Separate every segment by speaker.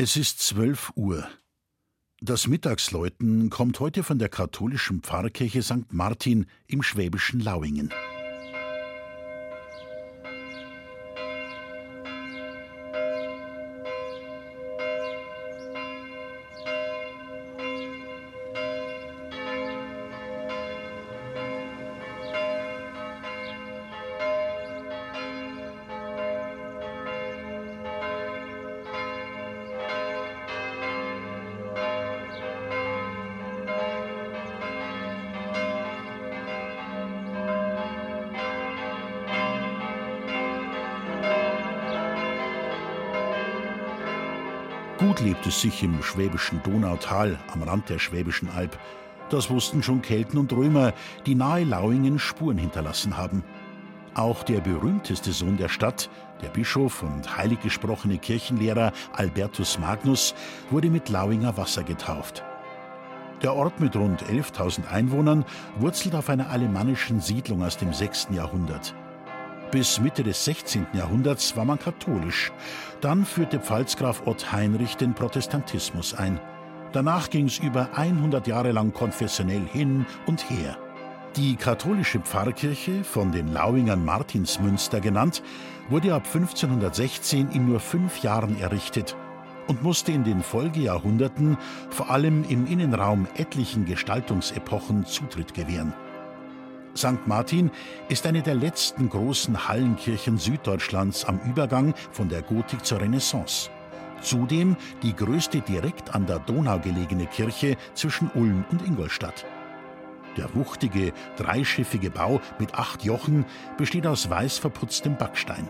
Speaker 1: Es ist zwölf Uhr. Das Mittagsläuten kommt heute von der katholischen Pfarrkirche St. Martin im schwäbischen Lauingen. Gut lebt es sich im schwäbischen Donautal am Rand der Schwäbischen Alb. Das wussten schon Kelten und Römer, die nahe Lauingen Spuren hinterlassen haben. Auch der berühmteste Sohn der Stadt, der Bischof und heilig gesprochene Kirchenlehrer Albertus Magnus, wurde mit Lauinger Wasser getauft. Der Ort mit rund 11.000 Einwohnern wurzelt auf einer alemannischen Siedlung aus dem 6. Jahrhundert. Bis Mitte des 16. Jahrhunderts war man katholisch. Dann führte Pfalzgraf Ott Heinrich den Protestantismus ein. Danach ging es über 100 Jahre lang konfessionell hin und her. Die katholische Pfarrkirche, von den Lauingern Martinsmünster genannt, wurde ab 1516 in nur fünf Jahren errichtet und musste in den Folgejahrhunderten vor allem im Innenraum etlichen Gestaltungsepochen Zutritt gewähren. St. Martin ist eine der letzten großen Hallenkirchen Süddeutschlands am Übergang von der Gotik zur Renaissance. Zudem die größte direkt an der Donau gelegene Kirche zwischen Ulm und Ingolstadt. Der wuchtige, dreischiffige Bau mit acht Jochen besteht aus weiß verputztem Backstein.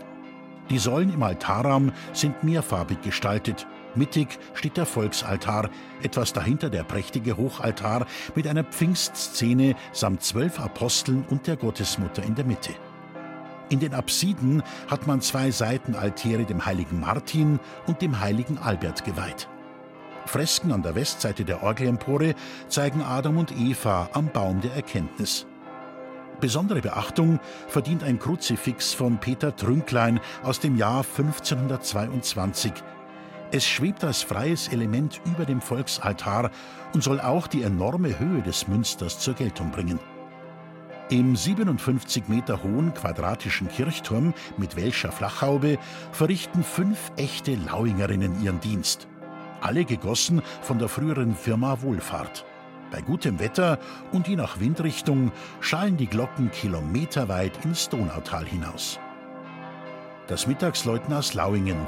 Speaker 1: Die Säulen im Altarraum sind mehrfarbig gestaltet Mittig steht der Volksaltar, etwas dahinter der prächtige Hochaltar mit einer Pfingstszene samt zwölf Aposteln und der Gottesmutter in der Mitte. In den Apsiden hat man zwei Seitenaltäre dem heiligen Martin und dem heiligen Albert geweiht. Fresken an der Westseite der Orgelempore zeigen Adam und Eva am Baum der Erkenntnis. Besondere Beachtung verdient ein Kruzifix von Peter Trünklein aus dem Jahr 1522, es schwebt als freies Element über dem Volksaltar und soll auch die enorme Höhe des Münsters zur Geltung bringen. Im 57 Meter hohen quadratischen Kirchturm mit Welscher Flachhaube verrichten fünf echte Lauingerinnen ihren Dienst. Alle gegossen von der früheren Firma Wohlfahrt. Bei gutem Wetter und je nach Windrichtung schallen die Glocken kilometerweit ins Donautal hinaus. Das Mittagsläuten aus Lauingen